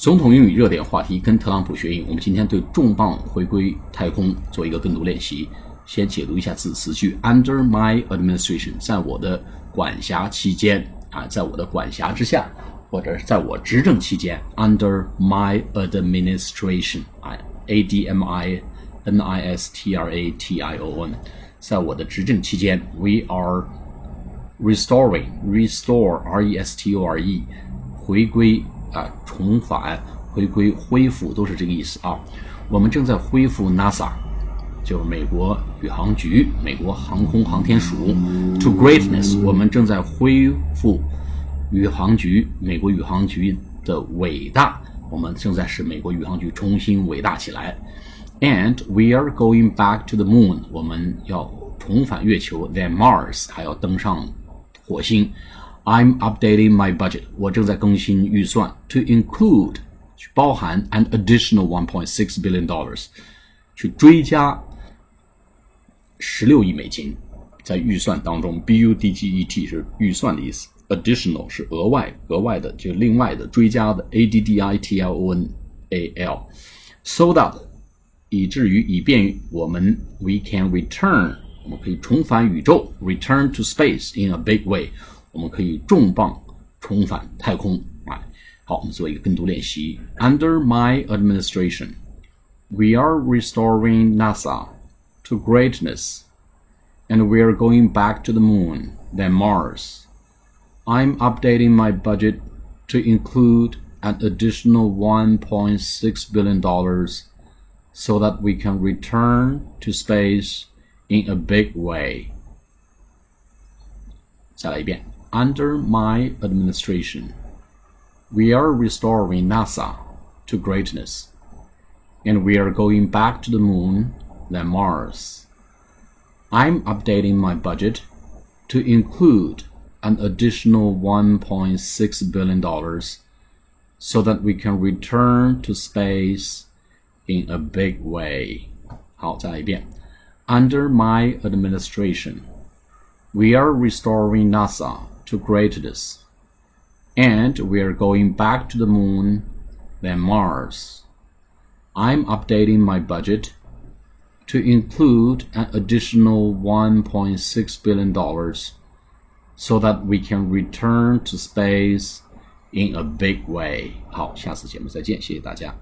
总统英语热点话题，跟特朗普学英。我们今天对重磅回归太空做一个跟读练习。先解读一下字词句：Under my administration，在我的管辖期间啊，在我的管辖之下，或者是在我执政期间。Under my administration，啊，A D M I N I S T R A T I O N，在我的执政期间，We are restoring，restore R E S T O R E，回归。啊，重返、回归、恢复都是这个意思啊。我们正在恢复 NASA，就是美国宇航局、美国航空航天署 to greatness。我们正在恢复宇航局、美国宇航局的伟大。我们正在使美国宇航局重新伟大起来。And we are going back to the moon。我们要重返月球，then Mars，还要登上火星。I'm updating my budget. 我正在更新预算，to include 去包含 an additional 1.6 billion dollars，去追加十六亿美金在预算当中。B U D G E T 是预算的意思，additional 是额外、额外的，就另外的、追加的。A D D I T L O N A L，so that 以至于以便我们 we can return 我们可以重返宇宙，return to space in a big way。 我们可以重磅重返太空啊！好，我们做一个跟读练习。Under my administration, we are restoring NASA to greatness, and we are going back to the moon, then Mars. I'm updating my budget to include an additional $1.6 billion so that we can return to space in a big way. 再来一遍。 under my administration, we are restoring NASA to greatness, and we are going back to the moon, then Mars. I'm updating my budget to include an additional $1.6 billion so that we can return to space in a big way. 好，再来一遍. Under my administration, we are restoring NASA to greatness. And we are going back to the moon, then Mars. I'm updating my budget to include an additional $1.6 billion so that we can return to space in a big way. 好，下次节目再见，谢谢大家。